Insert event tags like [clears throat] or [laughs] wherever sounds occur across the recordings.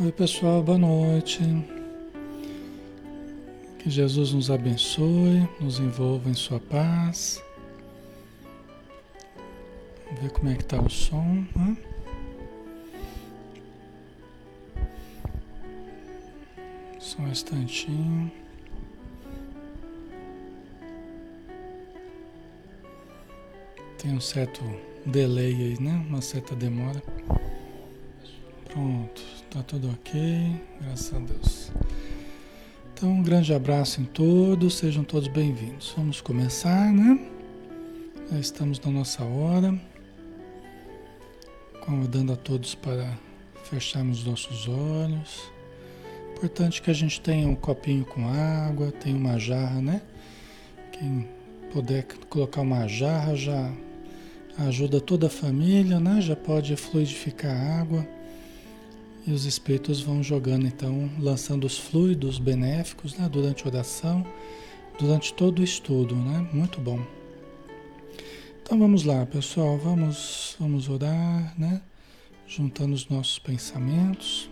Oi, pessoal, boa noite. Que Jesus nos abençoe, nos envolva em Sua paz. Vamos ver como é que está o som. Né? Só um instantinho. Tem um certo delay aí, né? Uma certa demora. Pronto, tá tudo ok, graças a Deus. Então, um grande abraço em todos, sejam todos bem-vindos. Vamos começar, né? Já estamos na nossa hora. Convidando a todos para fecharmos nossos olhos. Importante que a gente tenha um copinho com água, tenha uma jarra, né? Quem puder colocar uma jarra já ajuda toda a família, né? Já pode fluidificar a água e os espíritos vão jogando então, lançando os fluidos benéficos, né? Durante a oração, durante todo o estudo, né? Muito bom. Então vamos lá, pessoal, vamos vamos orar, né? Juntando os nossos pensamentos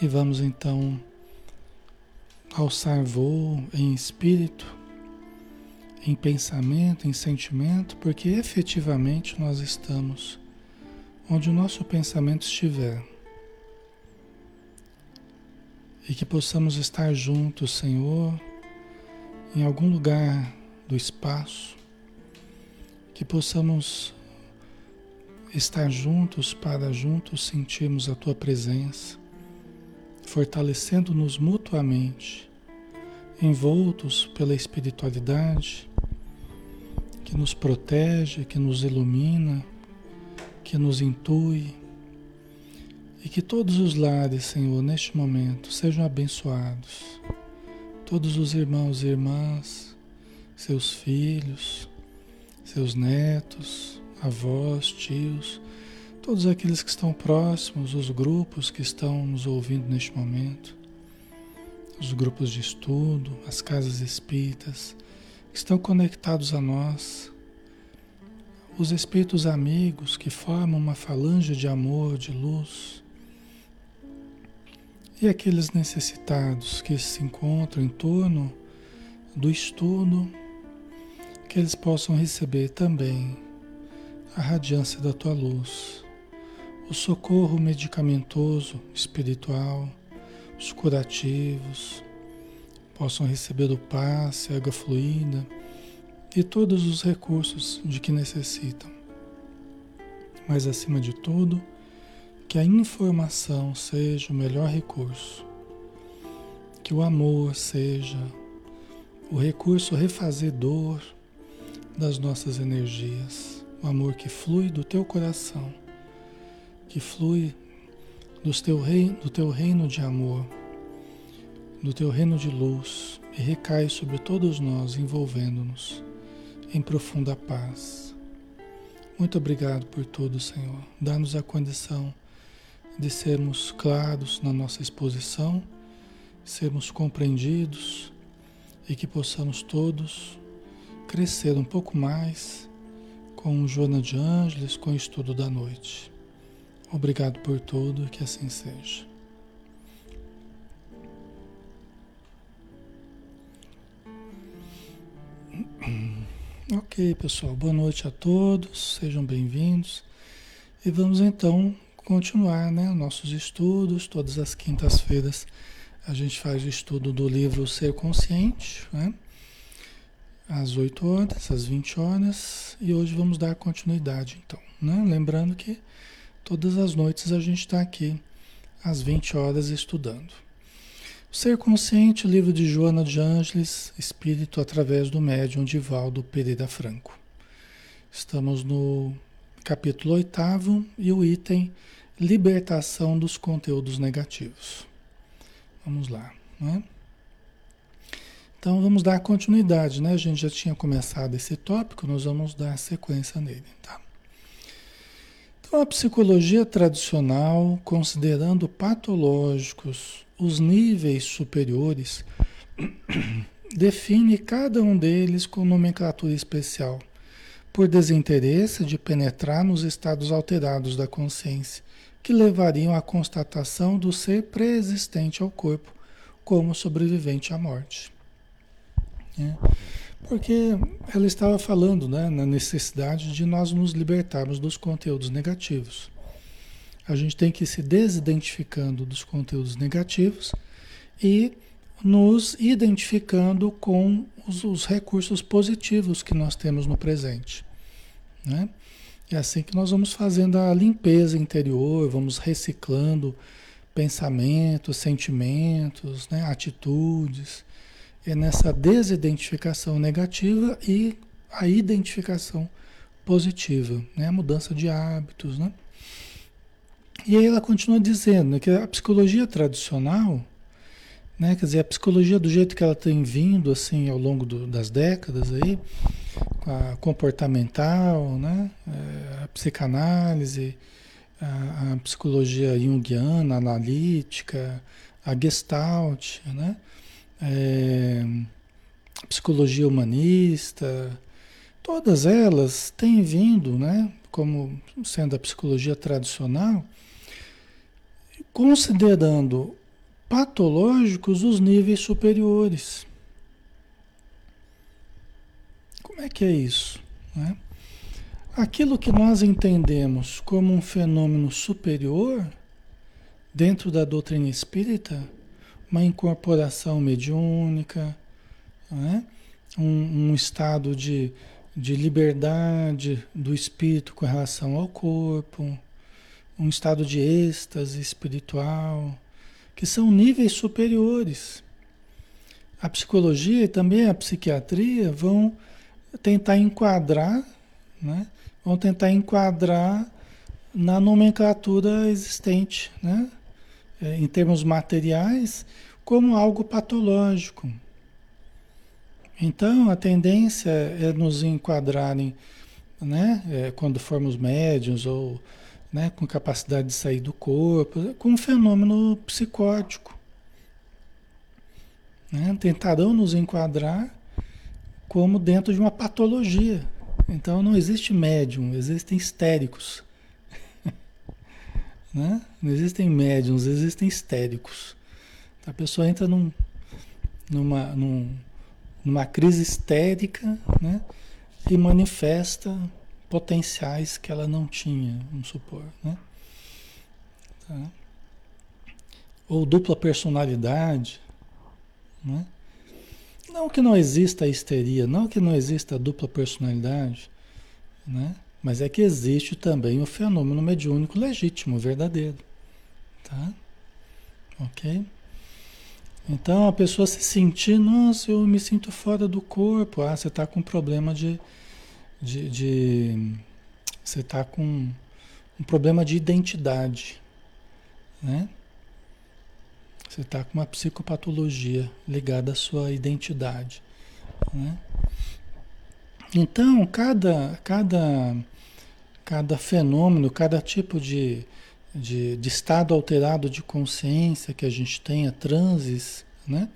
e vamos então alçar voo em espírito em pensamento, em sentimento, porque efetivamente nós estamos onde o nosso pensamento estiver. E que possamos estar juntos, Senhor, em algum lugar do espaço, que possamos estar juntos para juntos sentirmos a Tua presença, fortalecendo-nos mutuamente, envoltos pela espiritualidade que nos protege, que nos ilumina, que nos intui. E que todos os lares, Senhor, neste momento, sejam abençoados. Todos os irmãos e irmãs, seus filhos, seus netos, avós, tios, todos aqueles que estão próximos, os grupos que estão nos ouvindo neste momento, os grupos de estudo, as casas espíritas, estão conectados a nós, os espíritos amigos que formam uma falange de amor, de luz, e aqueles necessitados que se encontram em torno do estudo, que eles possam receber também a radiância da tua luz, o socorro medicamentoso, espiritual, os curativos, possam receber o passe, a água fluida e todos os recursos de que necessitam. Mas acima de tudo, que a informação seja o melhor recurso, que o amor seja o recurso refazedor das nossas energias, o amor que flui do teu coração, que flui do teu reino, do teu reino de amor do teu reino de luz e recai sobre todos nós, envolvendo-nos em profunda paz. Muito obrigado por tudo, Senhor. Dá-nos a condição de sermos claros na nossa exposição, sermos compreendidos e que possamos todos crescer um pouco mais com o Joana de Ângeles, com o estudo da noite. Obrigado por tudo que assim seja. [clears throat] Ok, pessoal, boa noite a todos, sejam bem-vindos. E vamos então continuar né, nossos estudos. Todas as quintas-feiras a gente faz o estudo do livro Ser Consciente, né, às 8 horas, às 20 horas. E hoje vamos dar continuidade, então. Né? Lembrando que todas as noites a gente está aqui às 20 horas estudando. Ser Consciente, livro de Joana de Ângeles, Espírito através do médium Divaldo Pereira Franco. Estamos no capítulo oitavo e o item Libertação dos conteúdos negativos. Vamos lá, né? Então vamos dar continuidade, né? A gente já tinha começado esse tópico, nós vamos dar sequência nele, tá? Então a psicologia tradicional, considerando patológicos os níveis superiores, [clears throat] define cada um deles com nomenclatura especial, por desinteresse de penetrar nos estados alterados da consciência que levariam à constatação do ser pré-existente ao corpo como sobrevivente à morte. É. Porque ela estava falando né, na necessidade de nós nos libertarmos dos conteúdos negativos. A gente tem que ir se desidentificando dos conteúdos negativos e nos identificando com os, os recursos positivos que nós temos no presente. Né? É assim que nós vamos fazendo a limpeza interior, vamos reciclando pensamentos, sentimentos, né, atitudes. É nessa desidentificação negativa e a identificação positiva, né, a mudança de hábitos. Né? E aí ela continua dizendo que a psicologia tradicional, né, quer dizer, a psicologia do jeito que ela tem vindo assim ao longo do, das décadas aí, a comportamental, né? É, a psicanálise, a, a, psicologia junguiana, analítica, a gestalt, né? É, psicologia humanista, todas elas têm vindo, né? como sendo a psicologia tradicional, considerando patológicos os níveis superiores. Como é que é isso? Né? Aquilo que nós entendemos como um fenômeno superior dentro da doutrina espírita, uma incorporação mediúnica, né? um, um estado de, de liberdade do espírito com relação ao corpo, um estado de êxtase espiritual, que são níveis superiores. A psicologia e também a psiquiatria vão tentar enquadrar, né? vão tentar enquadrar na nomenclatura existente, né? É, em termos materiais, como algo patológico. Então, a tendência é nos enquadrarem, né? É, quando formos médiums ou né? com capacidade de sair do corpo, com um fenômeno psicótico. Né? Tentarão nos enquadrar como dentro de uma patologia. Então não existe médium, existem histéricos. [laughs] né? Não existem médiums, existem histéricos. A pessoa entra num, numa, num, numa crise histérica né? e manifesta potenciais que ela não tinha, vamos supor. Né? Tá? Ou dupla personalidade. Né? Não que não exista a histeria, não que não exista a dupla personalidade, né? mas é que existe também o fenômeno mediúnico legítimo, verdadeiro. Tá? Ok? Então a pessoa se sentir, nossa, eu me sinto fora do corpo. Ah, você está com problema de, de, de você está com um problema de identidade, né? Você está com uma psicopatologia ligada à sua identidade. Né? Então, cada, cada, cada fenômeno, cada tipo de, de, de, estado alterado de consciência que a gente tenha, transes, né?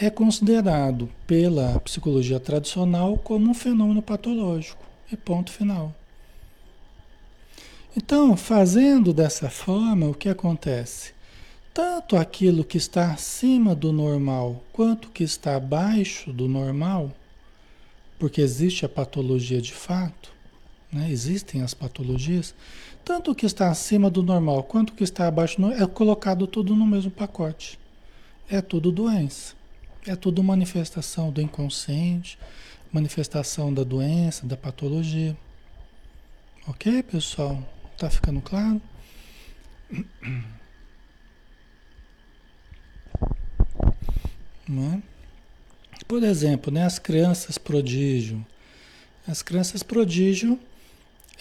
É considerado pela psicologia tradicional como um fenômeno patológico. E ponto final. Então, fazendo dessa forma, o que acontece? tanto aquilo que está acima do normal quanto que está abaixo do normal, porque existe a patologia de fato, né? existem as patologias, tanto o que está acima do normal quanto o que está abaixo do normal, é colocado tudo no mesmo pacote. É tudo doença. É tudo manifestação do inconsciente, manifestação da doença, da patologia. Ok, pessoal? Tá ficando claro? Não é? Por exemplo, né, as crianças prodígio. As crianças prodígio,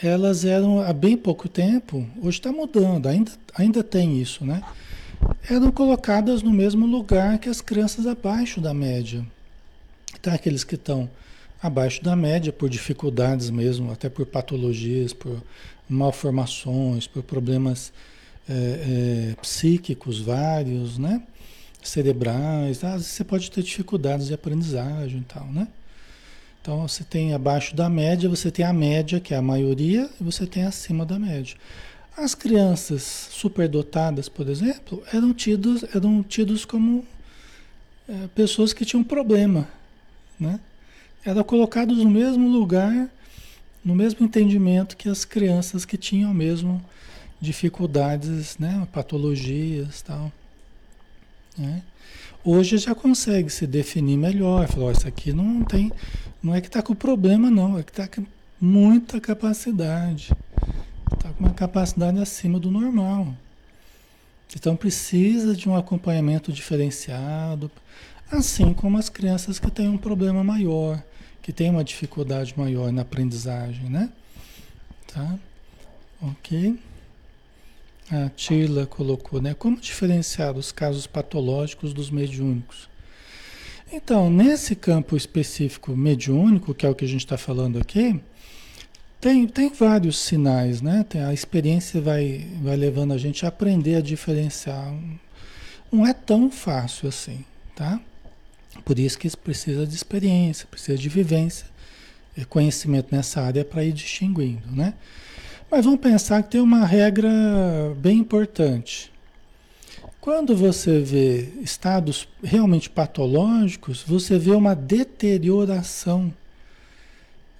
elas eram há bem pouco tempo, hoje está mudando, ainda, ainda tem isso, né? Eram colocadas no mesmo lugar que as crianças abaixo da média. Tá, aqueles que estão abaixo da média por dificuldades mesmo, até por patologias, por malformações, por problemas é, é, psíquicos vários, né? cerebrais, vezes você pode ter dificuldades de aprendizagem e tal, né? Então você tem abaixo da média, você tem a média, que é a maioria, e você tem acima da média. As crianças superdotadas, por exemplo, eram tidos, eram tidos como é, pessoas que tinham problema, né? Eram colocados no mesmo lugar, no mesmo entendimento que as crianças que tinham mesmo dificuldades, né? Patologias, tal. Né? Hoje já consegue se definir melhor. Falou, isso aqui não tem, não é que está com problema não, é que está com muita capacidade, uma capacidade acima do normal. Então precisa de um acompanhamento diferenciado, assim como as crianças que têm um problema maior, que têm uma dificuldade maior na aprendizagem, né? Tá? Ok? A Tila colocou, né? Como diferenciar os casos patológicos dos mediúnicos? Então, nesse campo específico mediúnico, que é o que a gente está falando aqui, tem, tem vários sinais, né? Tem, a experiência vai, vai levando a gente a aprender a diferenciar. Não é tão fácil assim, tá? Por isso que precisa de experiência, precisa de vivência, e conhecimento nessa área para ir distinguindo, né? Mas vamos pensar que tem uma regra bem importante. Quando você vê estados realmente patológicos, você vê uma deterioração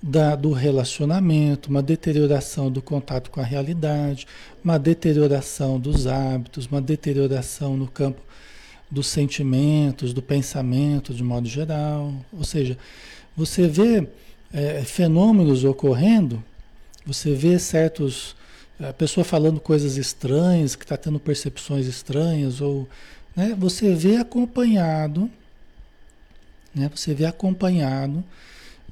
da, do relacionamento, uma deterioração do contato com a realidade, uma deterioração dos hábitos, uma deterioração no campo dos sentimentos, do pensamento de modo geral. Ou seja, você vê é, fenômenos ocorrendo você vê certos. A pessoa falando coisas estranhas, que está tendo percepções estranhas, ou. Né, você vê acompanhado. Né, você vê acompanhado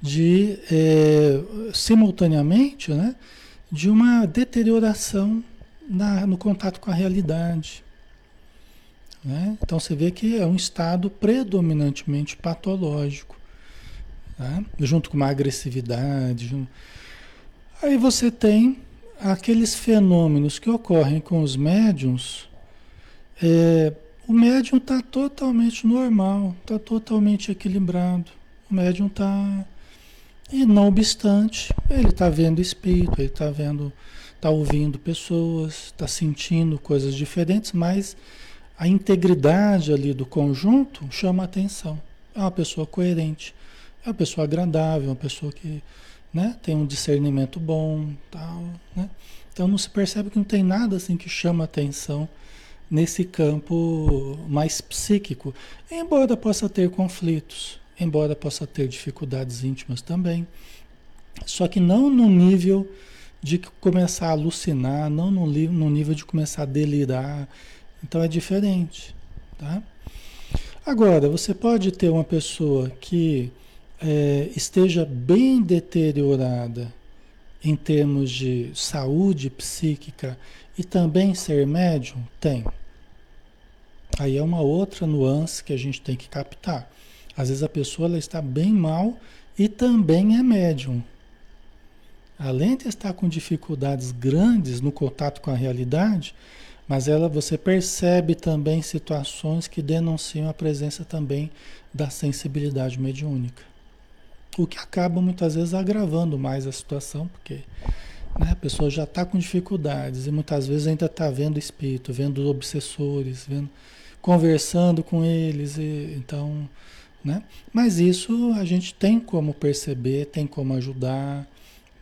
de. É, simultaneamente, né, de uma deterioração na, no contato com a realidade. Né? Então você vê que é um estado predominantemente patológico, tá? junto com uma agressividade. Aí você tem aqueles fenômenos que ocorrem com os médiums. É, o médium está totalmente normal, está totalmente equilibrado. O médium está. E não obstante, ele está vendo espírito, ele está vendo, está ouvindo pessoas, está sentindo coisas diferentes, mas a integridade ali do conjunto chama atenção. É uma pessoa coerente, é uma pessoa agradável, uma pessoa que né? Tem um discernimento bom, tal, né? Então não se percebe que não tem nada assim que chama atenção nesse campo mais psíquico, embora possa ter conflitos, embora possa ter dificuldades íntimas também, só que não no nível de começar a alucinar, não no, no nível de começar a delirar, então é diferente, tá? Agora, você pode ter uma pessoa que é, esteja bem deteriorada em termos de saúde psíquica e também ser médium? Tem. Aí é uma outra nuance que a gente tem que captar. Às vezes a pessoa ela está bem mal e também é médium. Além de estar com dificuldades grandes no contato com a realidade, mas ela você percebe também situações que denunciam a presença também da sensibilidade mediúnica. O que acaba muitas vezes agravando mais a situação, porque né, a pessoa já está com dificuldades e muitas vezes ainda está vendo espírito, vendo obsessores, vendo, conversando com eles, e, então, né? Mas isso a gente tem como perceber, tem como ajudar,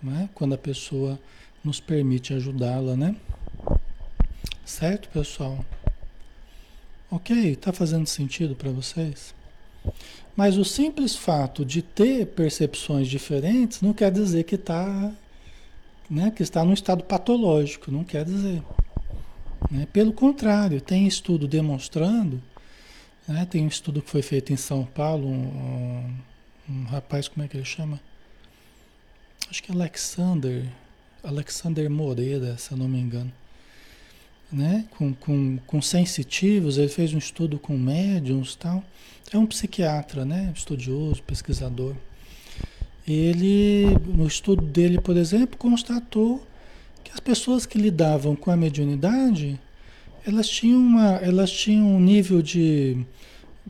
né? Quando a pessoa nos permite ajudá-la, né? Certo, pessoal? Ok, está fazendo sentido para vocês? Mas o simples fato de ter percepções diferentes não quer dizer que, tá, né, que está num estado patológico, não quer dizer. Né? Pelo contrário, tem estudo demonstrando, né, tem um estudo que foi feito em São Paulo, um, um, rapaz, como é que ele chama? Acho que é Alexander, Alexander Moreira, se eu não me engano né? com, com, com sensitivos, ele fez um estudo com médiums tal. É um psiquiatra, né? estudioso, pesquisador. Ele, no estudo dele, por exemplo, constatou que as pessoas que lidavam com a mediunidade, elas tinham, uma, elas tinham um nível de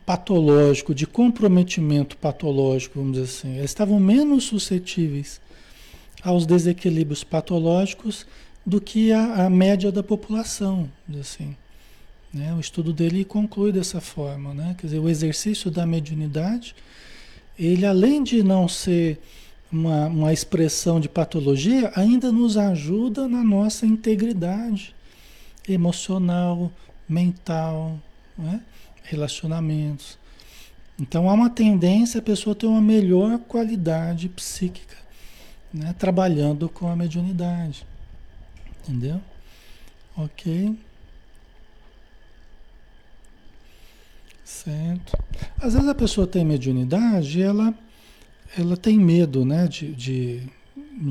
patológico, de comprometimento patológico, vamos dizer assim. Eles estavam menos suscetíveis aos desequilíbrios patológicos do que a, a média da população, assim. Né? O estudo dele conclui dessa forma, né? Quer dizer, o exercício da mediunidade, ele além de não ser uma, uma expressão de patologia, ainda nos ajuda na nossa integridade emocional, mental, né? relacionamentos. Então há uma tendência a pessoa ter uma melhor qualidade psíquica, né? trabalhando com a mediunidade. Entendeu? Ok. Certo. Às vezes a pessoa tem mediunidade e ela, ela tem medo né, de, de,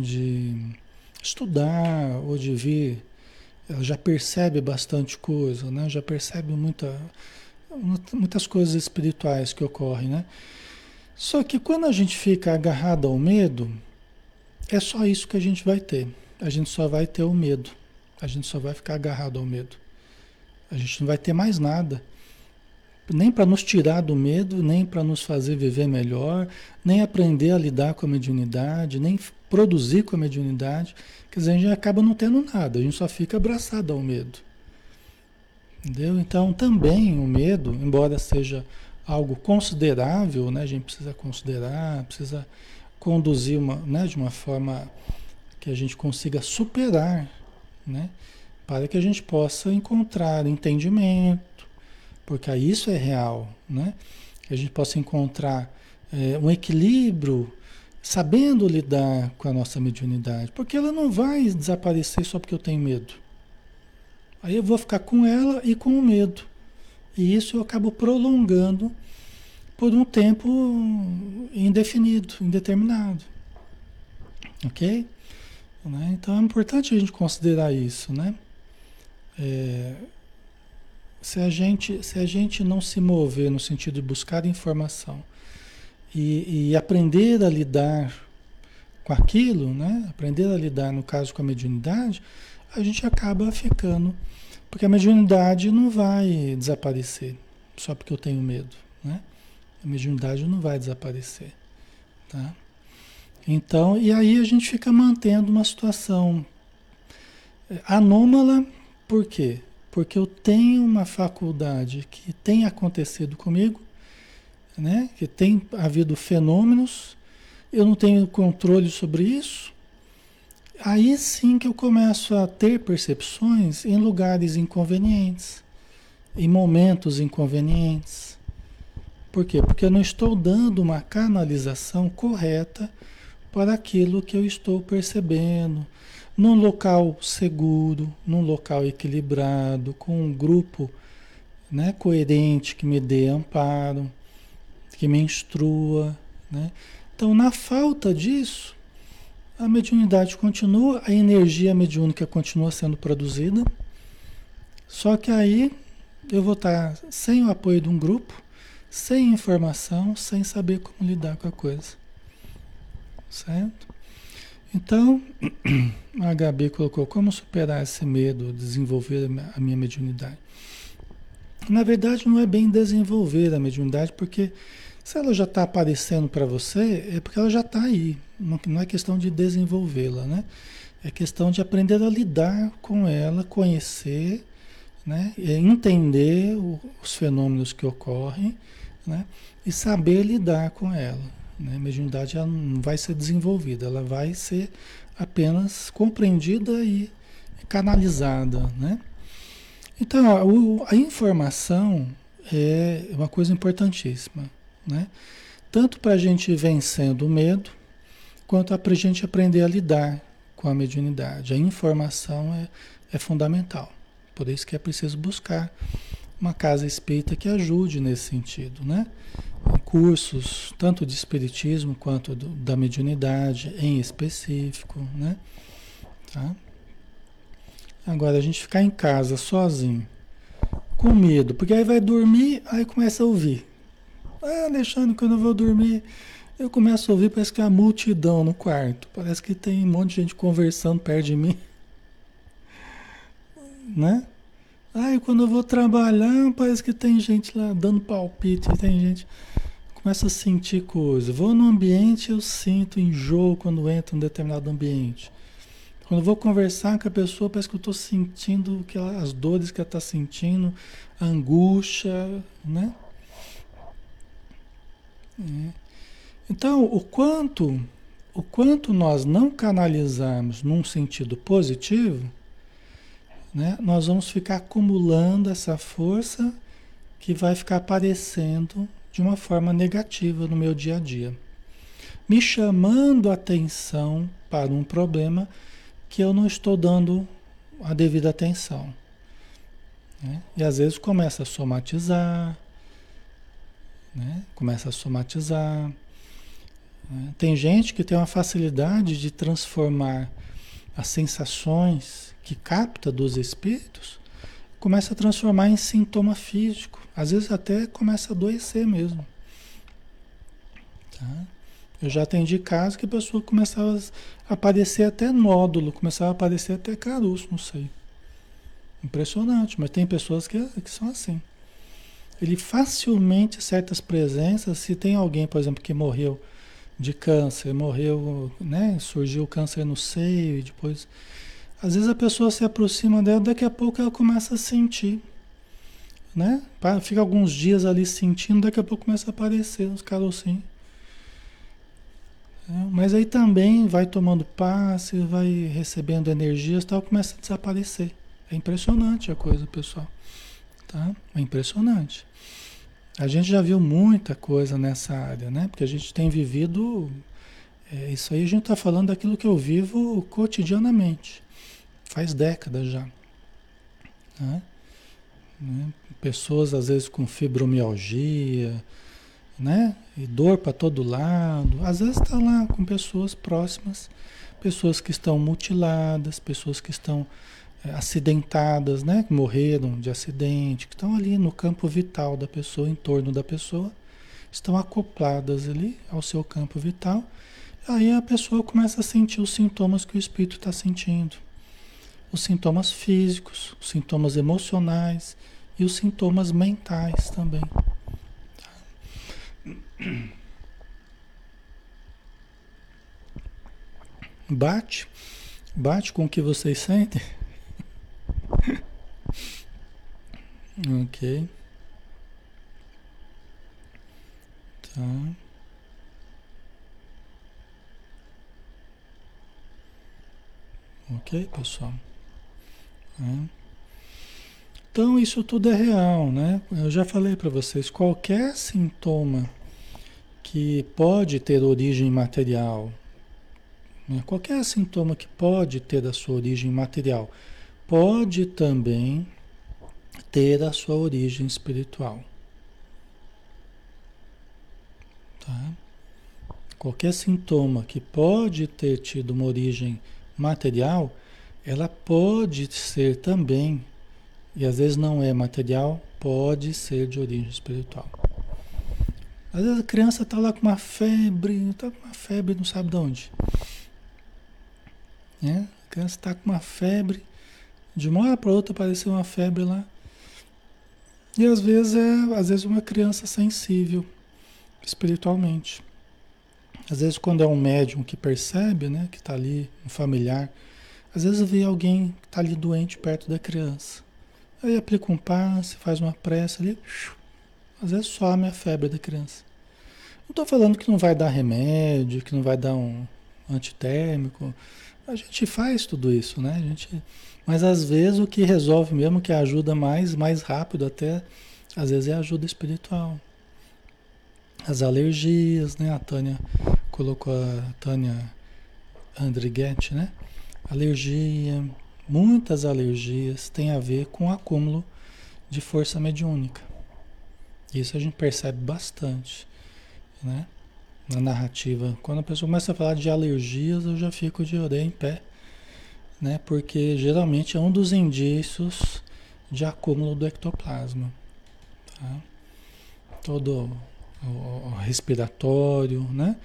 de estudar ou de vir. Ela já percebe bastante coisa, né? já percebe muita, muitas coisas espirituais que ocorrem. Né? Só que quando a gente fica agarrado ao medo, é só isso que a gente vai ter. A gente só vai ter o medo. A gente só vai ficar agarrado ao medo. A gente não vai ter mais nada nem para nos tirar do medo, nem para nos fazer viver melhor, nem aprender a lidar com a mediunidade, nem produzir com a mediunidade. Quer dizer, a gente acaba não tendo nada, a gente só fica abraçado ao medo. Entendeu? Então, também o medo, embora seja algo considerável, né, a gente precisa considerar, precisa conduzir uma, né, de uma forma que a gente consiga superar, né, para que a gente possa encontrar entendimento porque isso é real, né? Que a gente possa encontrar é, um equilíbrio, sabendo lidar com a nossa mediunidade, porque ela não vai desaparecer só porque eu tenho medo. Aí eu vou ficar com ela e com o medo. E isso eu acabo prolongando por um tempo indefinido, indeterminado. Ok? Né? Então é importante a gente considerar isso, né? É, se a gente, se a gente não se mover no sentido de buscar informação e, e aprender a lidar com aquilo, né? aprender a lidar, no caso, com a mediunidade, a gente acaba ficando. Porque a mediunidade não vai desaparecer só porque eu tenho medo. Né? A mediunidade não vai desaparecer. Tá? Então, e aí a gente fica mantendo uma situação é, anômala, por quê? Porque eu tenho uma faculdade que tem acontecido comigo, né? que tem havido fenômenos, eu não tenho controle sobre isso, aí sim que eu começo a ter percepções em lugares inconvenientes, em momentos inconvenientes. Por quê? Porque eu não estou dando uma canalização correta para aquilo que eu estou percebendo, num local seguro, num local equilibrado, com um grupo né, coerente que me dê amparo, que me instrua. Né? Então, na falta disso, a mediunidade continua, a energia mediúnica continua sendo produzida, só que aí eu vou estar sem o apoio de um grupo, sem informação, sem saber como lidar com a coisa. Certo? Então, [clears throat] a Gabi colocou como superar esse medo, desenvolver a minha mediunidade. Na verdade, não é bem desenvolver a mediunidade, porque se ela já está aparecendo para você, é porque ela já está aí. Não, é questão de desenvolvê-la, né? É questão de aprender a lidar com ela, conhecer, né? entender o, os fenômenos que ocorrem, né? E saber lidar com ela. Né? A mediunidade ela não vai ser desenvolvida, ela vai ser apenas compreendida e canalizada. Né? Então, a, a informação é uma coisa importantíssima. Né? Tanto para a gente vencendo o medo, quanto para a gente aprender a lidar com a mediunidade. A informação é, é fundamental. Por isso que é preciso buscar uma casa espírita que ajude nesse sentido, né? Cursos, tanto de espiritismo quanto do, da mediunidade em específico, né? Tá? Agora, a gente ficar em casa sozinho, com medo, porque aí vai dormir, aí começa a ouvir. Ah, Alexandre, quando eu vou dormir, eu começo a ouvir, parece que é a multidão no quarto. Parece que tem um monte de gente conversando perto de mim. [laughs] Né? Aí quando eu vou trabalhar, parece que tem gente lá dando palpite, tem gente começa a sentir coisas. Vou no ambiente, eu sinto enjoo quando entro em um determinado ambiente. Quando vou conversar com a pessoa, parece que eu estou sentindo que ela, as dores que ela está sentindo, a angústia, né? É. Então, o quanto, o quanto nós não canalizarmos num sentido positivo, né, nós vamos ficar acumulando essa força que vai ficar aparecendo de uma forma negativa no meu dia a dia, me chamando atenção para um problema que eu não estou dando a devida atenção. Né? E às vezes começa a somatizar, né? começa a somatizar. Né? Tem gente que tem uma facilidade de transformar as sensações que capta dos espíritos, começa a transformar em sintoma físico. Às vezes até começa a adoecer mesmo. Tá? Eu já atendi casos que a pessoa começava a aparecer até nódulo, começava a aparecer até caroço, não sei. Impressionante, mas tem pessoas que, que são assim. Ele facilmente, certas presenças, se tem alguém, por exemplo, que morreu de câncer, morreu, né, surgiu câncer no seio e depois... Às vezes a pessoa se aproxima dela, daqui a pouco ela começa a sentir, né? Fica alguns dias ali sentindo, daqui a pouco começa a aparecer os carocinhos. É, mas aí também vai tomando passe, vai recebendo energias tal, começa a desaparecer. É impressionante a coisa, pessoal. Tá? É impressionante. A gente já viu muita coisa nessa área, né? Porque a gente tem vivido. É, isso aí a gente está falando daquilo que eu vivo cotidianamente. Faz décadas já. Né? Né? Pessoas às vezes com fibromialgia, né? E dor para todo lado. Às vezes está lá com pessoas próximas, pessoas que estão mutiladas, pessoas que estão é, acidentadas, né? Que morreram de acidente, que estão ali no campo vital da pessoa, em torno da pessoa, estão acopladas ali ao seu campo vital. Aí a pessoa começa a sentir os sintomas que o espírito está sentindo. Os sintomas físicos, os sintomas emocionais e os sintomas mentais também. Bate, bate com o que vocês sentem. [laughs] ok. Tá. Ok, pessoal. É. Então, isso tudo é real, né? Eu já falei para vocês: qualquer sintoma que pode ter origem material, né? qualquer sintoma que pode ter a sua origem material, pode também ter a sua origem espiritual. Tá? Qualquer sintoma que pode ter tido uma origem material, ela pode ser também, e às vezes não é material, pode ser de origem espiritual. Às vezes a criança está lá com uma febre, está com uma febre, não sabe de onde. Né? A criança está com uma febre, de uma hora para outra apareceu uma febre lá. E às vezes é às vezes uma criança sensível espiritualmente. Às vezes quando é um médium que percebe, né, que está ali, um familiar, às vezes vê alguém que está ali doente perto da criança. Aí aplica um passe, faz uma pressa ali, às vezes some a febre da criança. Não estou falando que não vai dar remédio, que não vai dar um antitérmico. A gente faz tudo isso, né? A gente, mas às vezes o que resolve mesmo, que ajuda mais, mais rápido até, às vezes é ajuda espiritual. As alergias, né? A Tânia colocou a Tânia Andrighetti, né? Alergia, muitas alergias têm a ver com o acúmulo de força mediúnica. Isso a gente percebe bastante né? Na narrativa. Quando a pessoa começa a falar de alergias, eu já fico de orelha em pé, né? Porque geralmente é um dos indícios de acúmulo do ectoplasma, tá? Todo o, o respiratório, né?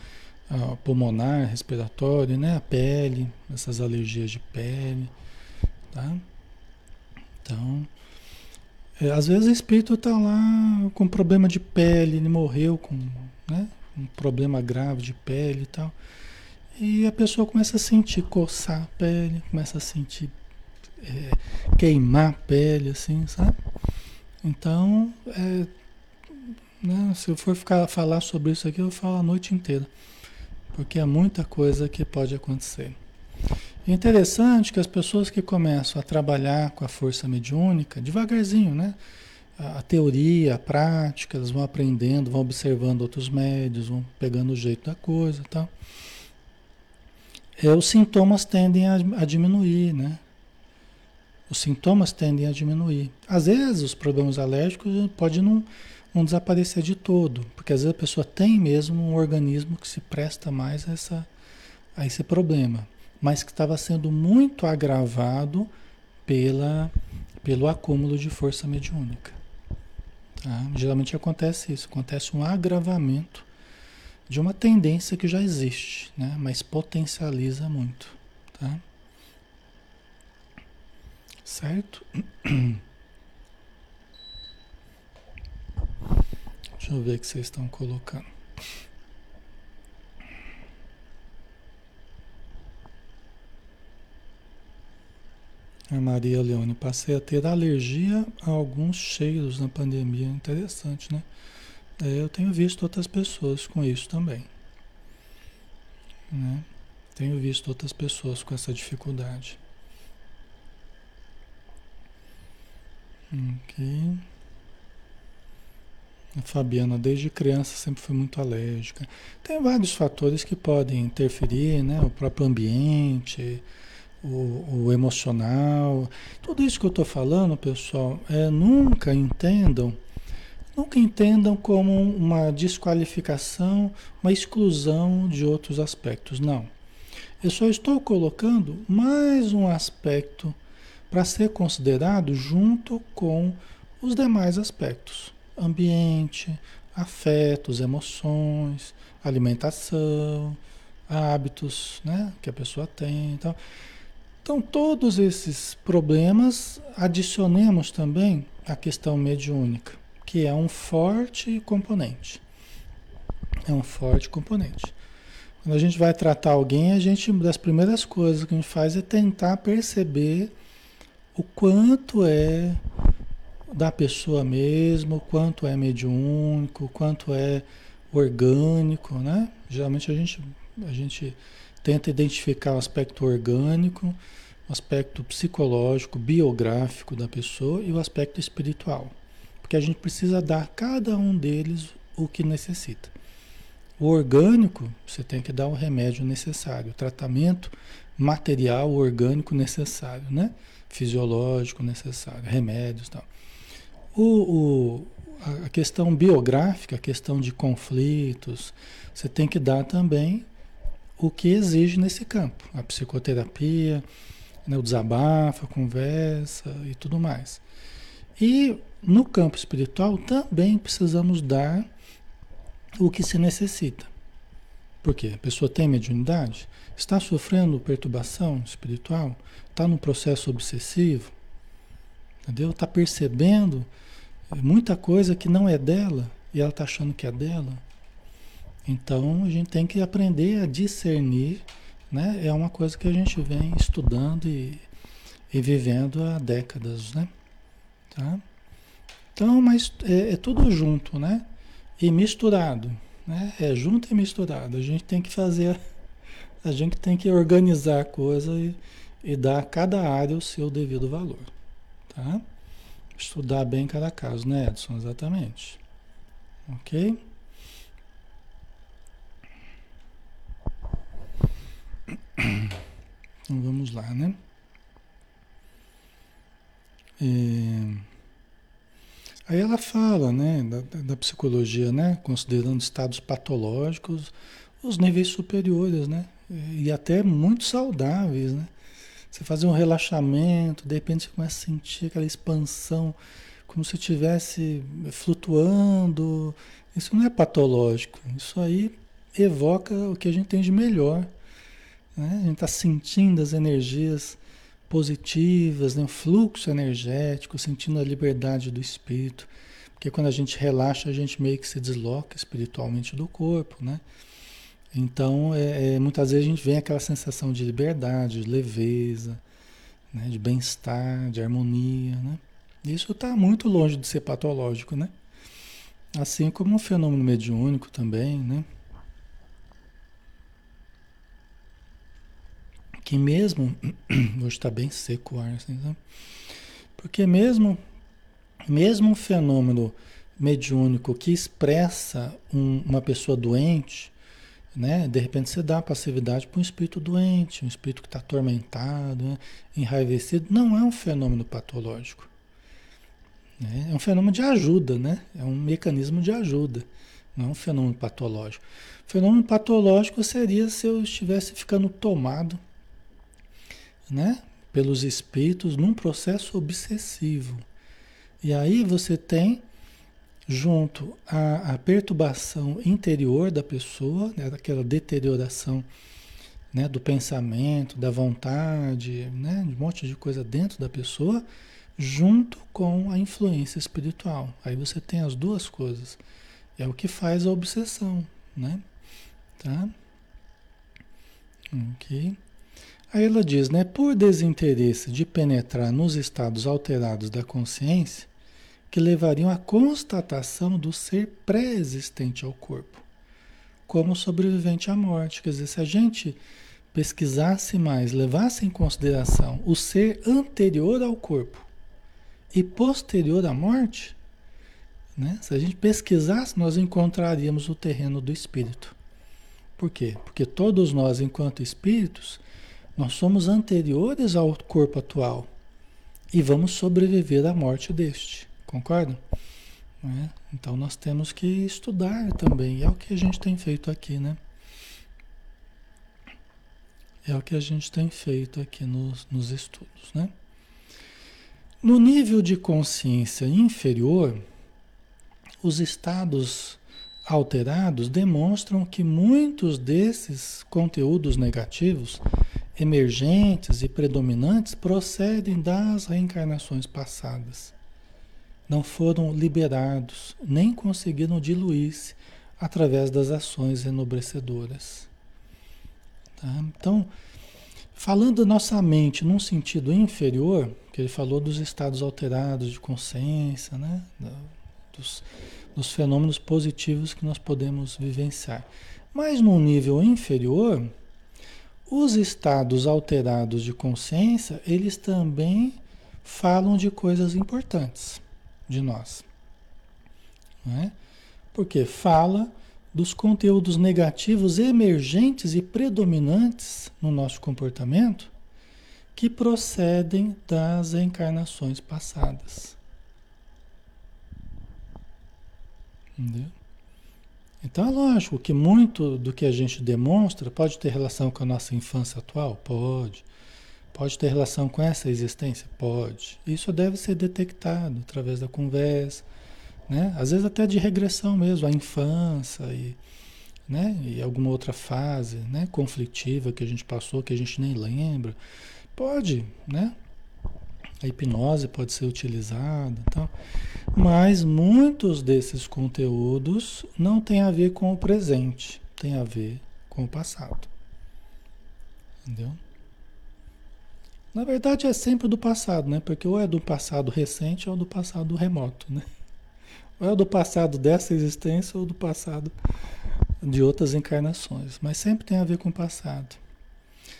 A pulmonar, respiratório, né? A pele, essas alergias de pele, tá? Então, é, às vezes o espírito está lá com problema de pele, ele morreu com né? Um problema grave de pele e tal. E a pessoa começa a sentir coçar a pele, começa a sentir é, queimar a pele, assim, sabe? Então, é, né, se eu for ficar falar sobre isso aqui, eu falo a noite inteira, porque é muita coisa que pode acontecer. É interessante que as pessoas que começam a trabalhar com a força mediúnica, devagarzinho, né? A teoria, a prática, elas vão aprendendo, vão observando outros médios, vão pegando o jeito da coisa e tal. É, os sintomas tendem a, a diminuir, né? Os sintomas tendem a diminuir. Às vezes os problemas alérgicos podem não, não desaparecer de todo, porque às vezes a pessoa tem mesmo um organismo que se presta mais a, essa, a esse problema mas que estava sendo muito agravado pela, pelo acúmulo de força mediúnica. Tá? Geralmente acontece isso, acontece um agravamento de uma tendência que já existe, né? mas potencializa muito. Tá? Certo? [clears throat] Deixa eu ver o que vocês estão colocando. A Maria Leone, passei a ter alergia a alguns cheiros na pandemia. Interessante, né? É, eu tenho visto outras pessoas com isso também. Né? Tenho visto outras pessoas com essa dificuldade. Ok. Fabiana, desde criança, sempre foi muito alérgica. Tem vários fatores que podem interferir, né? O próprio ambiente o, o emocional. Tudo isso que eu estou falando, pessoal, é, nunca entendam, nunca entendam como uma desqualificação, uma exclusão de outros aspectos. Não. Eu só estou colocando mais um aspecto para ser considerado junto com os demais aspectos: ambiente, afetos, emoções, alimentação, hábitos, né, que a pessoa tem, então então, todos esses problemas, adicionemos também a questão mediúnica, que é um forte componente. É um forte componente. Quando a gente vai tratar alguém, a gente, uma das primeiras coisas que a gente faz é tentar perceber o quanto é da pessoa mesmo, quanto é mediúnico, quanto é orgânico, né? Geralmente a gente, a gente tenta identificar o aspecto orgânico, o aspecto psicológico, biográfico da pessoa e o aspecto espiritual. Porque a gente precisa dar a cada um deles o que necessita. O orgânico, você tem que dar o remédio necessário, o tratamento material orgânico necessário, né? Fisiológico necessário, remédios e tal. O, o, a questão biográfica, a questão de conflitos, você tem que dar também o que exige nesse campo. A psicoterapia, né, o desabafo, a conversa e tudo mais. E no campo espiritual também precisamos dar o que se necessita. Por quê? A pessoa tem mediunidade? Está sofrendo perturbação espiritual? Está num processo obsessivo? Entendeu? Está percebendo muita coisa que não é dela e ela está achando que é dela. Então a gente tem que aprender a discernir, né? É uma coisa que a gente vem estudando e, e vivendo há décadas, né? Tá? Então, mas é, é, tudo junto, né? E misturado, né? É junto e misturado. A gente tem que fazer, [laughs] a gente tem que organizar a coisa e, e dar a cada área o seu devido valor, tá? Estudar bem cada caso, né, Edson? Exatamente. Ok? Então vamos lá, né? É... Aí ela fala, né, da, da, psicologia, né, considerando estados patológicos, os níveis superiores, né, e até muito saudáveis, né. Você fazer um relaxamento, de repente você começa a sentir aquela expansão, como se estivesse flutuando. Isso não é patológico, isso aí evoca o que a gente tem de melhor né? A gente está sentindo as energias positivas, né? o fluxo energético, sentindo a liberdade do espírito. Porque quando a gente relaxa, a gente meio que se desloca espiritualmente do corpo, né? Então, é, é, muitas vezes a gente vem aquela sensação de liberdade, de leveza, né? de bem-estar, de harmonia, né? Isso está muito longe de ser patológico, né? Assim como um fenômeno mediúnico também, né? Que mesmo, [clears throat] hoje está bem seco o ar, assim, né? porque mesmo, mesmo um fenômeno mediúnico que expressa um, uma pessoa doente, né? De repente você dá passividade para um espírito doente, um espírito que está atormentado, né? enraivecido, não é um fenômeno patológico. Né? É um fenômeno de ajuda, né? É um mecanismo de ajuda, não é um fenômeno patológico. O fenômeno patológico seria se eu estivesse ficando tomado, né? Pelos espíritos num processo obsessivo. E aí você tem junto à, à perturbação interior da pessoa, né, daquela deterioração né, do pensamento, da vontade, né, um monte de coisa dentro da pessoa, junto com a influência espiritual. Aí você tem as duas coisas. É o que faz a obsessão, né? Tá? Ok. Aí ela diz, né? Por desinteresse de penetrar nos estados alterados da consciência, que levariam à constatação do ser pré-existente ao corpo, como sobrevivente à morte. Quer dizer, se a gente pesquisasse mais, levasse em consideração o ser anterior ao corpo, e posterior à morte, né? se a gente pesquisasse, nós encontraríamos o terreno do espírito. Por quê? Porque todos nós, enquanto espíritos, nós somos anteriores ao corpo atual e vamos sobreviver à morte deste. Concordam? Né? Então nós temos que estudar também. É o que a gente tem feito aqui, né? É o que a gente tem feito aqui nos, nos estudos, né? No nível de consciência inferior, os estados alterados demonstram que muitos desses conteúdos negativos, emergentes e predominantes, procedem das reencarnações passadas. Não foram liberados, nem conseguiram diluir-se através das ações enobrecedoras. Tá? Então, falando nossa mente num sentido inferior, que ele falou dos estados alterados de consciência, né? dos, dos fenômenos positivos que nós podemos vivenciar. Mas num nível inferior, os estados alterados de consciência, eles também falam de coisas importantes de nós. Né? Porque fala dos conteúdos negativos emergentes e predominantes no nosso comportamento que procedem das encarnações passadas. Entendeu? Então é lógico que muito do que a gente demonstra pode ter relação com a nossa infância atual? Pode. Pode ter relação com essa existência? Pode. Isso deve ser detectado através da conversa, né? Às vezes até de regressão mesmo, a infância e, né? e alguma outra fase né? conflitiva que a gente passou, que a gente nem lembra. Pode, né? A hipnose pode ser utilizada, então, mas muitos desses conteúdos não têm a ver com o presente, tem a ver com o passado. Entendeu? Na verdade é sempre do passado, né? Porque ou é do passado recente ou do passado remoto, né? Ou é do passado dessa existência ou do passado de outras encarnações, mas sempre tem a ver com o passado.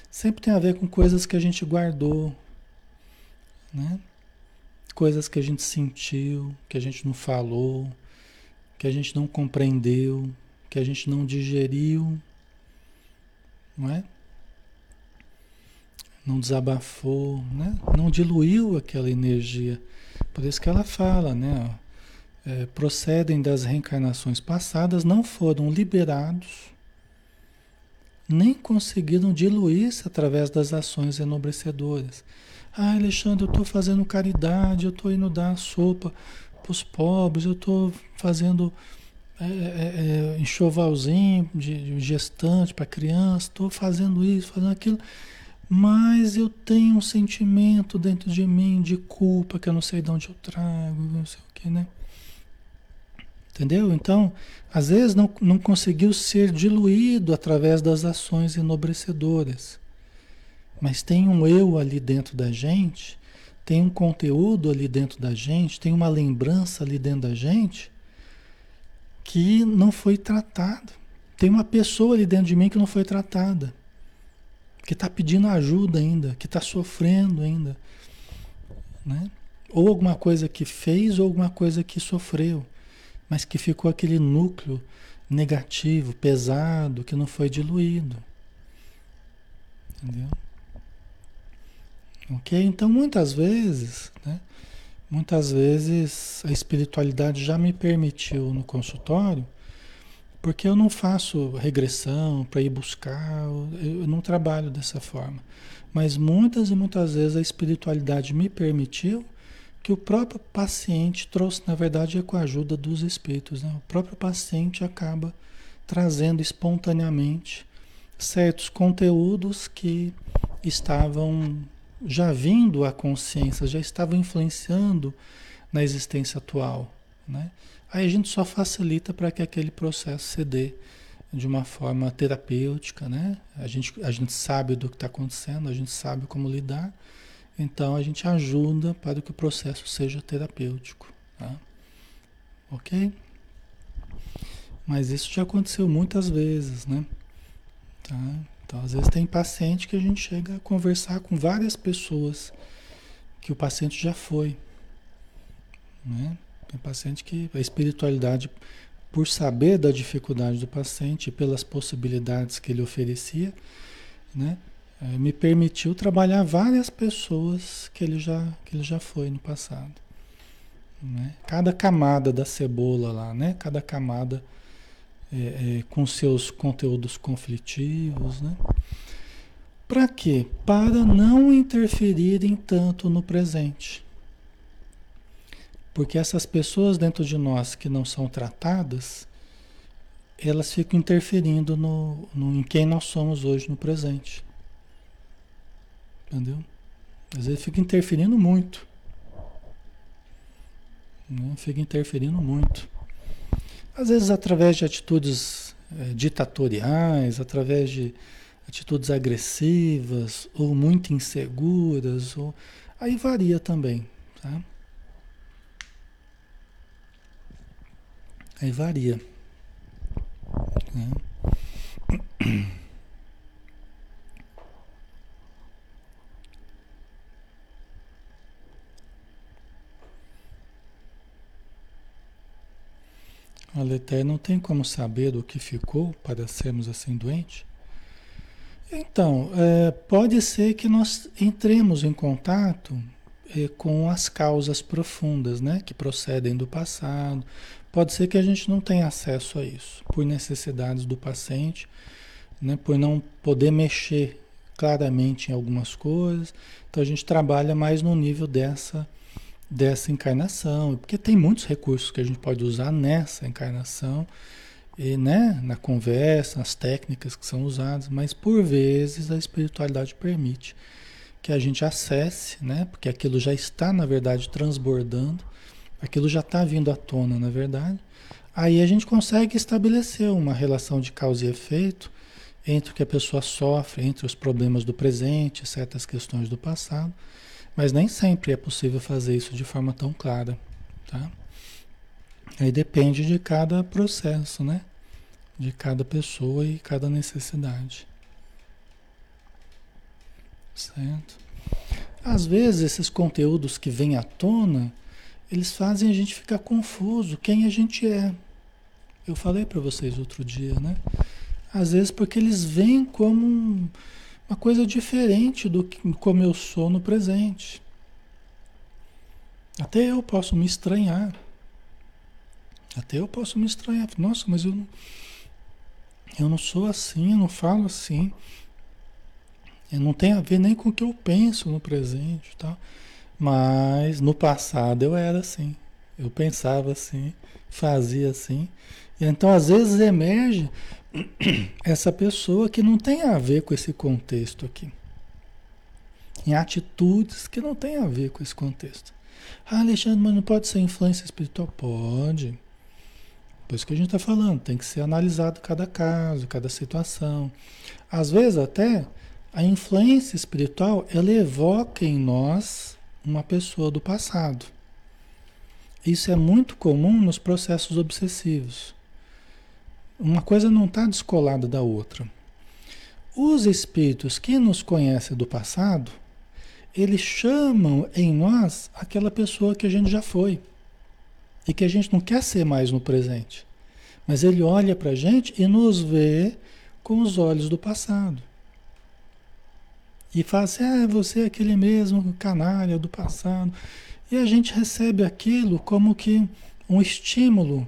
Sempre tem a ver com coisas que a gente guardou, né? Coisas que a gente sentiu, que a gente não falou, que a gente não compreendeu, que a gente não digeriu, não é? Não desabafou, né? Não diluiu aquela energia. Por isso que ela fala, né? É, procedem das reencarnações passadas, não foram liberados nem conseguiram diluir-se através das ações enobrecedoras. Ah, Alexandre, eu estou fazendo caridade, eu estou indo dar sopa para os pobres, eu estou fazendo é, é, é, enxovalzinho de, de gestante para criança, estou fazendo isso, fazendo aquilo, mas eu tenho um sentimento dentro de mim de culpa que eu não sei de onde eu trago, não sei o que, né? Entendeu? Então, às vezes não, não conseguiu ser diluído através das ações enobrecedoras. Mas tem um eu ali dentro da gente, tem um conteúdo ali dentro da gente, tem uma lembrança ali dentro da gente que não foi tratado. Tem uma pessoa ali dentro de mim que não foi tratada, que está pedindo ajuda ainda, que está sofrendo ainda, né? Ou alguma coisa que fez ou alguma coisa que sofreu, mas que ficou aquele núcleo negativo, pesado, que não foi diluído. Entendeu? Ok? Então, muitas vezes, né? Muitas vezes a espiritualidade já me permitiu no consultório, porque eu não faço regressão para ir buscar, eu não trabalho dessa forma. Mas muitas e muitas vezes a espiritualidade me permitiu que o próprio paciente trouxe, na verdade, é com a ajuda dos espíritos. Né? O próprio paciente acaba trazendo espontaneamente certos conteúdos que estavam já vindo à consciência, já estavam influenciando na existência atual. Né? Aí a gente só facilita para que aquele processo se dê de uma forma terapêutica, né? A gente, a gente sabe do que está acontecendo, a gente sabe como lidar, então a gente ajuda para que o processo seja terapêutico. Tá? Ok? Mas isso já aconteceu muitas vezes, né? Tá? Então, às vezes tem paciente que a gente chega a conversar com várias pessoas que o paciente já foi. Né? Tem paciente que a espiritualidade, por saber da dificuldade do paciente pelas possibilidades que ele oferecia, né? é, me permitiu trabalhar várias pessoas que ele já, que ele já foi no passado. Né? Cada camada da cebola lá, né? Cada camada é, é, com seus conteúdos conflitivos, né? Para quê? Para não interferirem tanto no presente. Porque essas pessoas dentro de nós que não são tratadas, elas ficam interferindo no, no, em quem nós somos hoje no presente. Entendeu? Às vezes fica interferindo muito. Né? Fica interferindo muito. Às vezes através de atitudes é, ditatoriais, através de atitudes agressivas ou muito inseguras, ou... aí varia também. Tá? Aí varia. Né? Aleté, não tem como saber o que ficou para sermos assim doentes? Então, é, pode ser que nós entremos em contato é, com as causas profundas, né, que procedem do passado. Pode ser que a gente não tenha acesso a isso, por necessidades do paciente, né, por não poder mexer claramente em algumas coisas. Então a gente trabalha mais no nível dessa dessa encarnação, porque tem muitos recursos que a gente pode usar nessa encarnação e né, na conversa, nas técnicas que são usadas, mas por vezes a espiritualidade permite que a gente acesse, né, porque aquilo já está na verdade transbordando, aquilo já está vindo à tona, na verdade. Aí a gente consegue estabelecer uma relação de causa e efeito entre o que a pessoa sofre, entre os problemas do presente, certas questões do passado mas nem sempre é possível fazer isso de forma tão clara, tá? Aí depende de cada processo, né? De cada pessoa e cada necessidade. Certo? Às vezes esses conteúdos que vêm à tona, eles fazem a gente ficar confuso quem a gente é. Eu falei para vocês outro dia, né? Às vezes porque eles vêm como um, uma coisa diferente do que como eu sou no presente. Até eu posso me estranhar. Até eu posso me estranhar. Nossa, mas eu não, eu não sou assim, eu não falo assim. Eu não tem a ver nem com o que eu penso no presente, tá? Mas no passado eu era assim. Eu pensava assim, fazia assim. Então às vezes emerge [clears throat] essa pessoa que não tem a ver com esse contexto aqui. Em atitudes que não tem a ver com esse contexto. Ah, Alexandre, mas não pode ser influência espiritual? Pode. Por isso que a gente está falando, tem que ser analisado cada caso, cada situação. Às vezes até a influência espiritual ela evoca em nós uma pessoa do passado. Isso é muito comum nos processos obsessivos. Uma coisa não está descolada da outra. Os espíritos que nos conhecem do passado, eles chamam em nós aquela pessoa que a gente já foi e que a gente não quer ser mais no presente. Mas ele olha para a gente e nos vê com os olhos do passado. E fala assim: ah, você é aquele mesmo canalha do passado. E a gente recebe aquilo como que um estímulo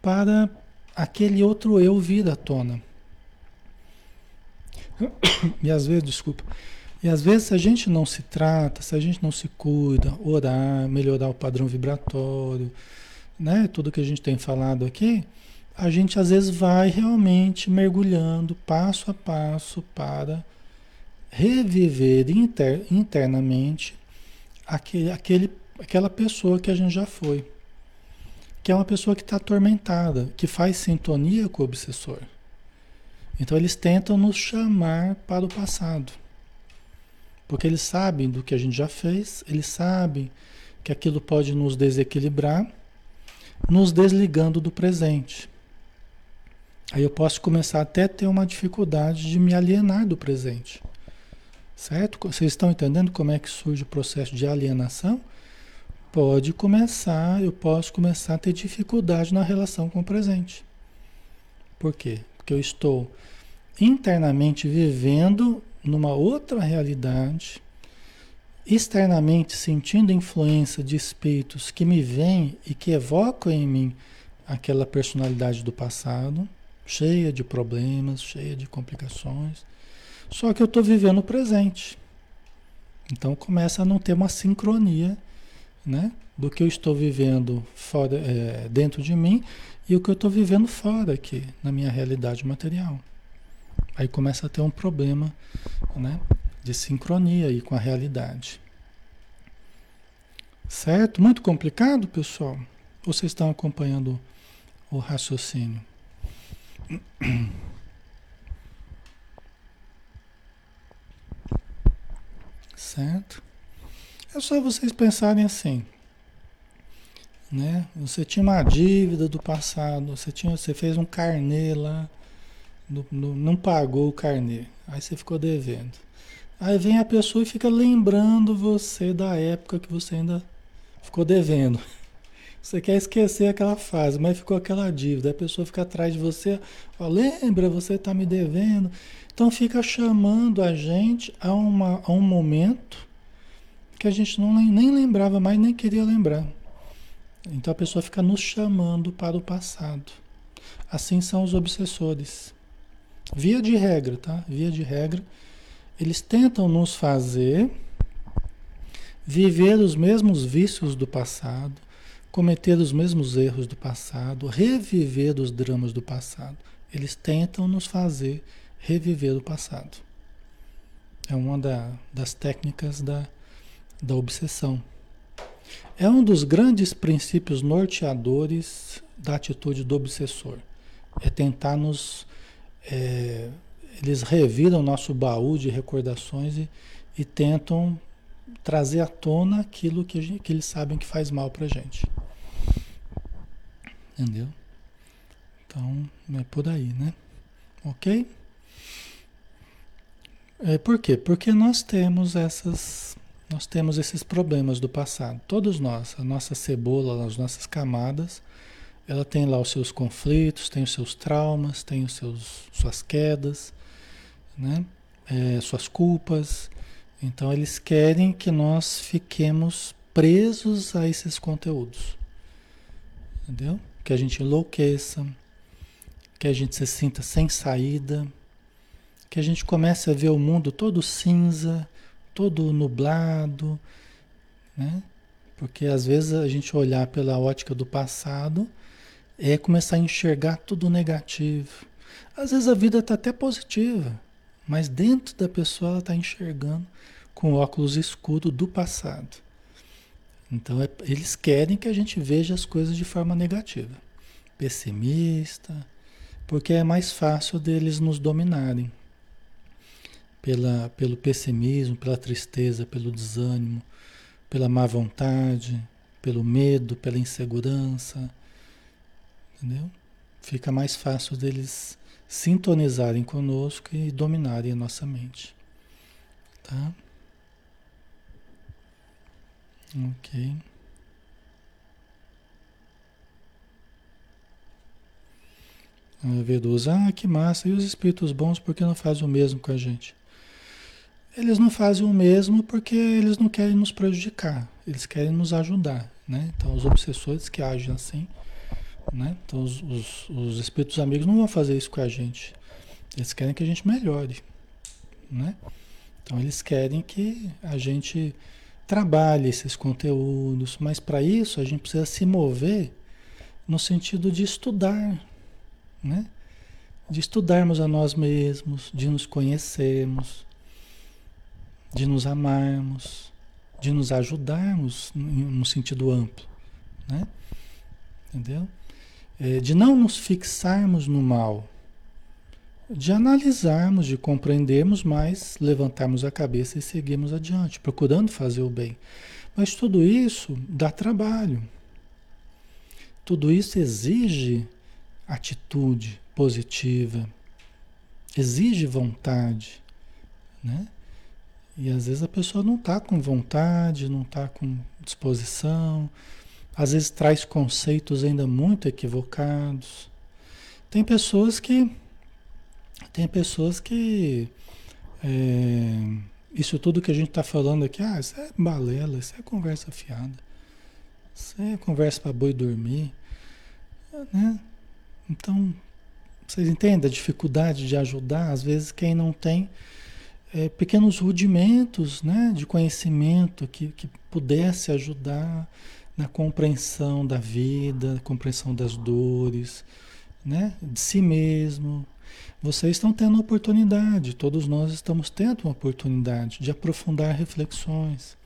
para aquele outro eu vir à tona. E às vezes, desculpa, e às vezes se a gente não se trata, se a gente não se cuida, orar, melhorar o padrão vibratório, né, tudo que a gente tem falado aqui, a gente às vezes vai realmente mergulhando passo a passo para reviver inter, internamente aquele, aquele aquela pessoa que a gente já foi. Que é uma pessoa que está atormentada, que faz sintonia com o obsessor. Então eles tentam nos chamar para o passado. Porque eles sabem do que a gente já fez, eles sabem que aquilo pode nos desequilibrar, nos desligando do presente. Aí eu posso começar até a ter uma dificuldade de me alienar do presente. Certo? Vocês estão entendendo como é que surge o processo de alienação? pode começar, eu posso começar a ter dificuldade na relação com o presente. Por quê? Porque eu estou internamente vivendo numa outra realidade, externamente sentindo influência de espíritos que me vêm e que evocam em mim aquela personalidade do passado, cheia de problemas, cheia de complicações. Só que eu estou vivendo o presente. Então começa a não ter uma sincronia né? Do que eu estou vivendo fora, é, dentro de mim e o que eu estou vivendo fora aqui, na minha realidade material. Aí começa a ter um problema, né? De sincronia aí com a realidade. Certo? Muito complicado, pessoal? Vocês estão acompanhando o raciocínio? [clears throat] Certo? É só vocês pensarem assim. Né? Você tinha uma dívida do passado, você, tinha, você fez um carnê lá, não pagou o carnê, aí você ficou devendo. Aí vem a pessoa e fica lembrando você da época que você ainda ficou devendo. [laughs] Você quer esquecer aquela fase, mas ficou aquela dívida. A pessoa fica atrás de você, ó, lembra, você está me devendo. Então fica chamando a gente a, uma, a um momento que a gente não, nem lembrava mais, nem queria lembrar. Então a pessoa fica nos chamando para o passado. Assim são os obsessores. Via de regra, tá? Via de regra, eles tentam nos fazer viver os mesmos vícios do passado, cometer os mesmos erros do passado, reviver os dramas do passado. Eles tentam nos fazer reviver o passado. É uma da, das técnicas da, da obsessão. É um dos grandes princípios norteadores da atitude do obsessor. É tentar nos. É, eles reviram nosso baú de recordações e, e tentam trazer à tona aquilo que, gente, que eles sabem que faz mal para gente. Entendeu? Então, é por aí, né? Ok? É, por quê? Porque nós temos essas nós temos esses problemas do passado, todos nós, a nossa cebola, as nossas camadas, ela tem lá os seus conflitos, tem os seus traumas, tem os seus suas quedas, né? É, suas culpas. Então eles querem que nós fiquemos presos a esses conteúdos, entendeu? Que a gente enlouqueça, que a gente se sinta sem saída, que a gente comece a ver o mundo todo cinza, todo nublado, né? Porque às vezes a gente olhar pela ótica do passado é começar a enxergar tudo negativo. Às vezes a vida está até positiva, mas dentro da pessoa ela está enxergando com óculos escuros do passado. Então é, eles querem que a gente veja as coisas de forma negativa. pessimista, porque é mais fácil deles nos dominarem pela, pelo pessimismo, pela tristeza, pelo desânimo, pela má vontade, pelo medo, pela insegurança. Entendeu? Fica mais fácil deles sintonizarem conosco e dominarem a nossa mente. Tá? Ok. Vedoso, ah, que massa. E os espíritos bons, por que não fazem o mesmo com a gente? Eles não fazem o mesmo porque eles não querem nos prejudicar, eles querem nos ajudar, né? Então, os obsessores que agem assim, né? Então, os, os, os espíritos amigos não vão fazer isso com a gente. Eles querem que a gente melhore, né? Então, eles querem que a gente trabalhe esses conteúdos, mas para isso a gente precisa se mover no sentido de estudar, né? De estudarmos a nós mesmos, de nos conhecermos, de nos amarmos, de nos ajudarmos no sentido amplo, né? Entendeu? É, de não nos fixarmos no mal, de analisarmos, de compreendermos, mas levantarmos a cabeça e seguirmos adiante, procurando fazer o bem. Mas tudo isso dá trabalho. Tudo isso exige atitude positiva, exige vontade, né? E às vezes a pessoa não está com vontade, não está com disposição, às vezes traz conceitos ainda muito equivocados. Tem pessoas que. Tem pessoas que. É, isso tudo que a gente está falando aqui, ah, isso é balela, isso é conversa fiada. Isso é conversa para boi dormir. Né? Então, vocês entendem a dificuldade de ajudar? Às vezes quem não tem é, pequenos rudimentos né, de conhecimento que, que pudesse ajudar na compreensão da vida, compreensão das dores, né, de si mesmo. Vocês estão tendo oportunidade, todos nós estamos tendo uma oportunidade de aprofundar reflexões.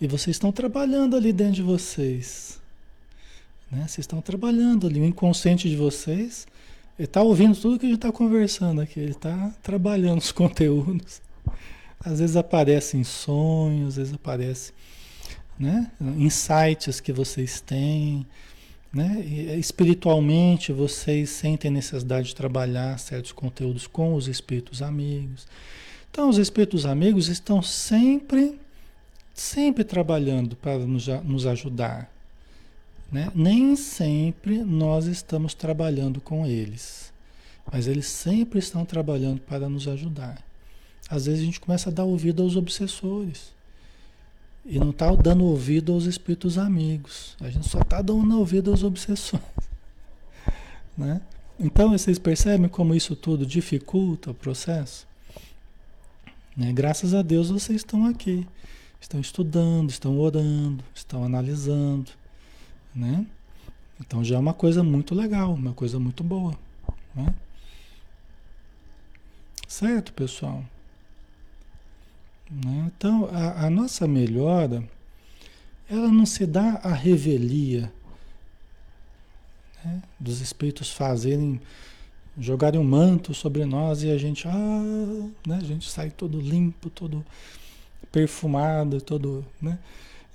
E vocês estão trabalhando ali dentro de vocês. Né? Vocês estão trabalhando ali, o inconsciente de vocês ele está ouvindo tudo que a gente está conversando aqui, ele está trabalhando os [laughs] conteúdos. Às vezes aparecem sonhos, às vezes aparecem né, insights que vocês têm. Né? Eh, espiritualmente, vocês sentem necessidade de trabalhar certos conteúdos com os espíritos amigos. Então, os espíritos amigos estão sempre, sempre trabalhando para nos ajudar. Né? Nem sempre nós estamos trabalhando com eles, mas eles sempre estão trabalhando para nos ajudar. Às vezes a gente começa a dar ouvido aos obsessores e não está dando ouvido aos espíritos amigos. A gente só está dando ouvido aos obsessores. [laughs] Né? Então vocês percebem como isso tudo dificulta o processo? Né? Graças a Deus vocês estão aqui, estão estudando, estão orando, estão analisando né? Então já é uma coisa muito legal, uma coisa muito boa, né? Certo, pessoal? Né? Então, a, a, nossa melhora, ela não se dá à revelia né? dos espíritos fazerem, jogarem um manto sobre nós e a gente, ah, né? a gente sai todo limpo, todo perfumado, todo, né?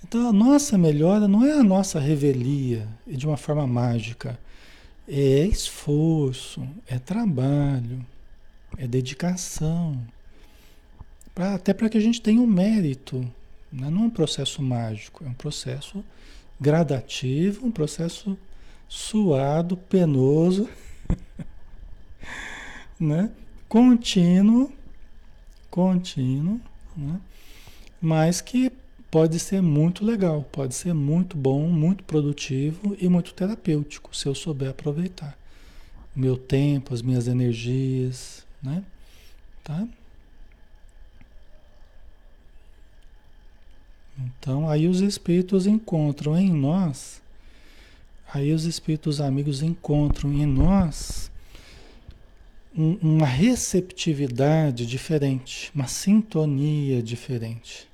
Então a nossa melhora não é a nossa revelia e de uma forma mágica. É esforço, é trabalho, é dedicação. Pra, até para que a gente tenha um mérito. Né? Não é um processo mágico, é um processo gradativo, um processo suado, penoso, [laughs] né? contínuo, contínuo, né? mas que pode ser muito legal, pode ser muito bom, muito produtivo e muito terapêutico, se eu souber aproveitar. Meu tempo, as minhas energias, né? Tá? Então, aí os espíritos encontram em nós, aí os espíritos amigos encontram em nós um, uma receptividade diferente, uma sintonia diferente.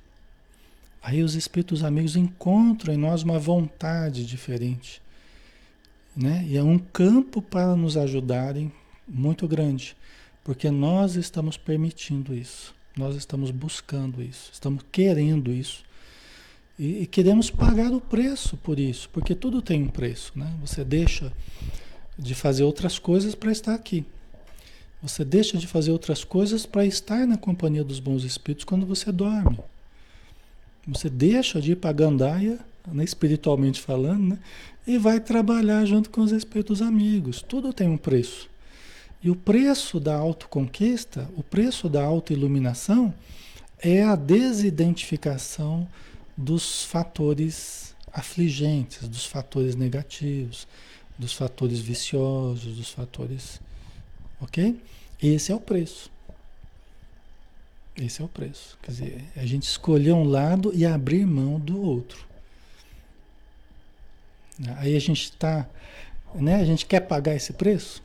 Aí os espíritos amigos encontram em nós uma vontade diferente. Né? E é um campo para nos ajudarem muito grande, porque nós estamos permitindo isso, nós estamos buscando isso, estamos querendo isso. E, e queremos pagar o preço por isso, porque tudo tem um preço. Né? Você deixa de fazer outras coisas para estar aqui. Você deixa de fazer outras coisas para estar na companhia dos bons espíritos quando você dorme. Você deixa de ir para a gandaia, né, espiritualmente falando, né, e vai trabalhar junto com os espíritos amigos. Tudo tem um preço. E o preço da autoconquista, o preço da autoiluminação, é a desidentificação dos fatores afligentes, dos fatores negativos, dos fatores viciosos, dos fatores Ok? Esse é o preço. Esse é o preço. Quer dizer, a gente escolher um lado e abrir mão do outro. Aí a gente está, né? A gente quer pagar esse preço,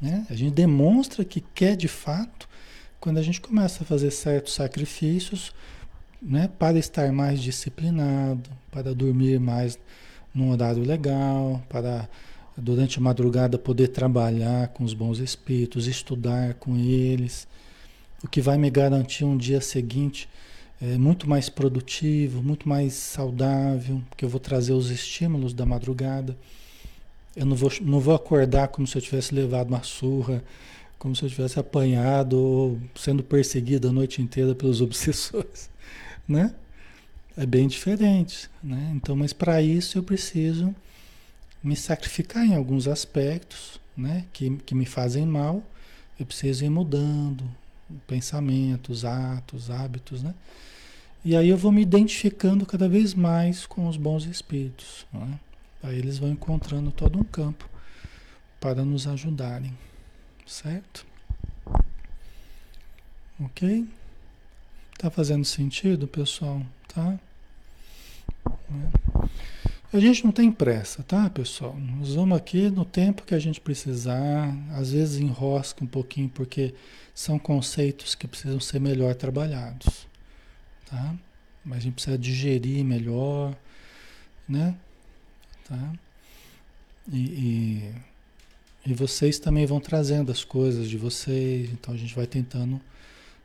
né? A gente demonstra que quer de fato quando a gente começa a fazer certos sacrifícios, né? Para estar mais disciplinado, para dormir mais num horário legal, para durante a madrugada poder trabalhar com os bons espíritos, estudar com eles, o que vai me garantir um dia seguinte é, muito mais produtivo, muito mais saudável, porque eu vou trazer os estímulos da madrugada. Eu não vou, não vou acordar como se eu tivesse levado uma surra, como se eu tivesse apanhado ou sendo perseguido a noite inteira pelos [laughs] obsessores, né? É bem diferente, né? Então, mas para isso eu preciso me sacrificar em alguns aspectos né, que, que me fazem mal, eu preciso ir mudando pensamentos, atos, hábitos, né? E aí eu vou me identificando cada vez mais com os bons espíritos. Né? Aí eles vão encontrando todo um campo para nos ajudarem, certo? Ok? Tá fazendo sentido, pessoal? Tá? É. A gente não tem pressa, tá, pessoal? Nós vamos aqui no tempo que a gente precisar. Às vezes enrosca um pouquinho, porque são conceitos que precisam ser melhor trabalhados, tá? Mas a gente precisa digerir melhor, né? Tá? E, e, e vocês também vão trazendo as coisas de vocês, então a gente vai tentando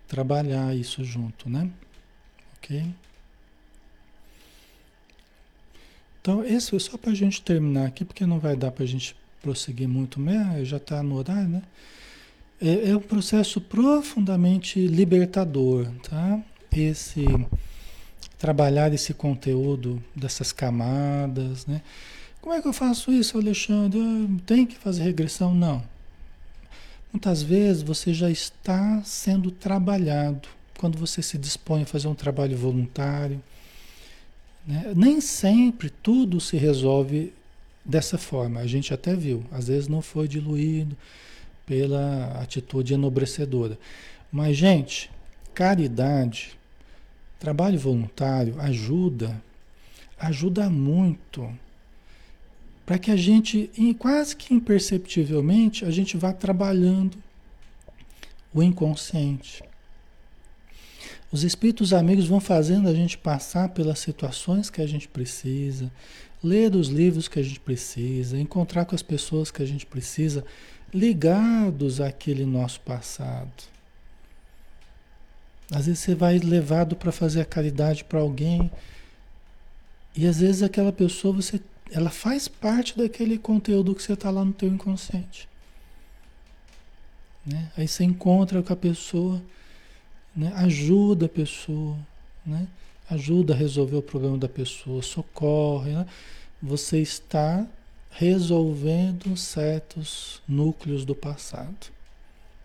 trabalhar isso junto, né? Ok? Então, esse é só para a gente terminar aqui, porque não vai dar para a gente prosseguir muito mesmo, já está no horário, né? É, é um processo profundamente libertador, tá? Esse trabalhar esse conteúdo dessas camadas, né? Como é que eu faço isso, Alexandre? Tem que fazer regressão? Não. Muitas vezes você já está sendo trabalhado quando você se dispõe a fazer um trabalho voluntário né? Nem sempre tudo se resolve dessa forma. A gente até viu, às vezes não foi diluído pela atitude enobrecedora. Mas, gente, caridade, trabalho voluntário ajuda, ajuda muito para que a gente, quase que imperceptivelmente, a gente vá trabalhando o inconsciente. Os espíritos amigos vão fazendo a gente passar pelas situações que a gente precisa, ler os livros que a gente precisa, encontrar com as pessoas que a gente precisa, ligados àquele nosso passado. Às vezes você vai levado para fazer a caridade para alguém e às vezes aquela pessoa você, ela faz parte daquele conteúdo que você está lá no teu inconsciente. Né? Aí você encontra com a pessoa né? ajuda a pessoa, né? ajuda a resolver o problema da pessoa, socorre. Né? Você está resolvendo certos núcleos do passado.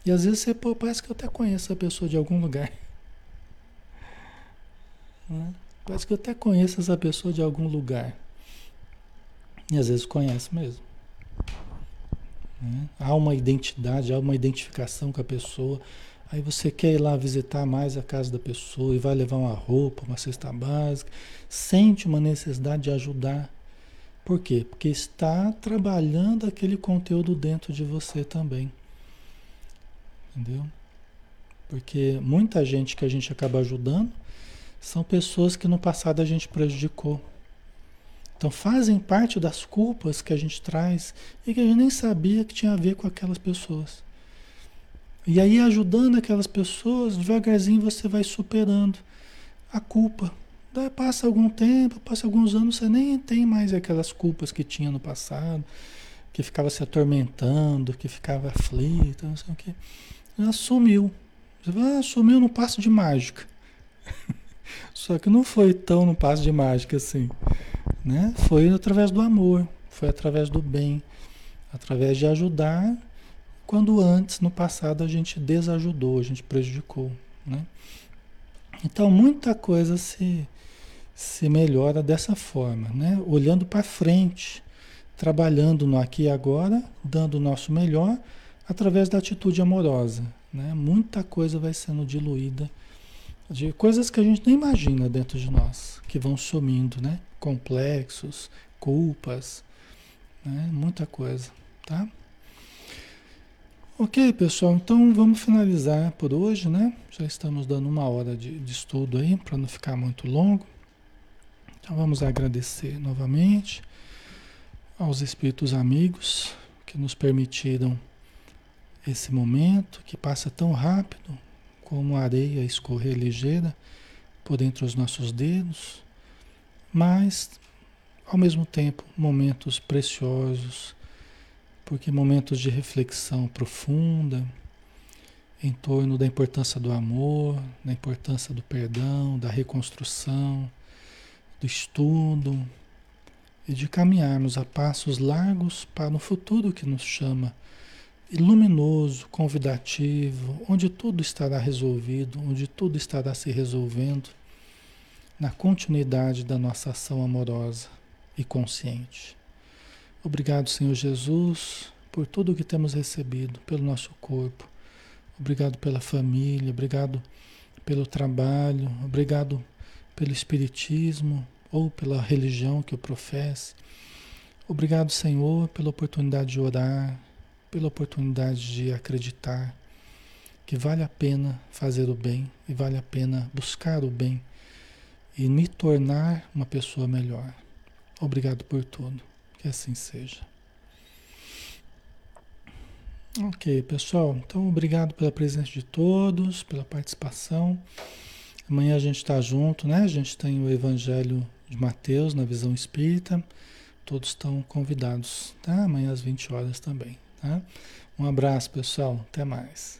E às vezes você pô, parece que eu até conheço a pessoa de algum lugar. [laughs] Né? Parece que eu até conheço essa pessoa de algum lugar. E às vezes conhece mesmo. Né? Há uma identidade, há uma identificação com a pessoa. Aí você quer ir lá visitar mais a casa da pessoa e vai levar uma roupa, uma cesta básica, sente uma necessidade de ajudar. Por quê? Porque está trabalhando aquele conteúdo dentro de você também. Entendeu? Porque muita gente que a gente acaba ajudando são pessoas que no passado a gente prejudicou. Então fazem parte das culpas que a gente traz e que a gente nem sabia que tinha a ver com aquelas pessoas. E aí ajudando aquelas pessoas, devagarzinho você vai superando a culpa. Daí passa algum tempo, passa alguns anos, você nem tem mais aquelas culpas que tinha no passado, que ficava se atormentando, que ficava aflito, não sei o que. Já sumiu. Fala, ah, sumiu no passo de mágica. [laughs] Só que não foi tão no passo de mágica assim. Né? Foi através do amor, foi através do bem, através de ajudar quando antes, no passado, a gente desajudou, a gente prejudicou. Né? Então, muita coisa se, se melhora dessa forma, né? olhando para frente, trabalhando no aqui e agora, dando o nosso melhor, através da atitude amorosa. Né? Muita coisa vai sendo diluída de coisas que a gente nem imagina dentro de nós, que vão sumindo, né? complexos, culpas, né? muita coisa, tá? Ok, pessoal, então vamos finalizar por hoje, né? Já estamos dando uma hora de, de estudo aí, para não ficar muito longo. Então vamos agradecer novamente aos espíritos amigos que nos permitiram esse momento que passa tão rápido como a areia escorrer ligeira por entre os nossos dedos mas ao mesmo tempo momentos preciosos, porque momentos de reflexão profunda em torno da importância do amor, da importância do perdão, da reconstrução, do estudo e de caminharmos a passos largos para o futuro que nos chama, luminoso, convidativo, onde tudo estará resolvido, onde tudo estará se resolvendo na continuidade da nossa ação amorosa e consciente. Obrigado, Senhor Jesus, por tudo que temos recebido, pelo nosso corpo. Obrigado pela família, obrigado pelo trabalho, obrigado pelo espiritismo ou pela religião que eu professe. Obrigado, Senhor, pela oportunidade de orar, pela oportunidade de acreditar que vale a pena fazer o bem e vale a pena buscar o bem e me tornar uma pessoa melhor. Obrigado por tudo. Que assim seja. Ok, pessoal. Então, obrigado pela presença de todos, pela participação. Amanhã a gente está junto, né? A gente tem o Evangelho de Mateus na visão espírita. Todos estão convidados, tá? Amanhã às 20 horas também, tá? Um abraço, pessoal. Até mais.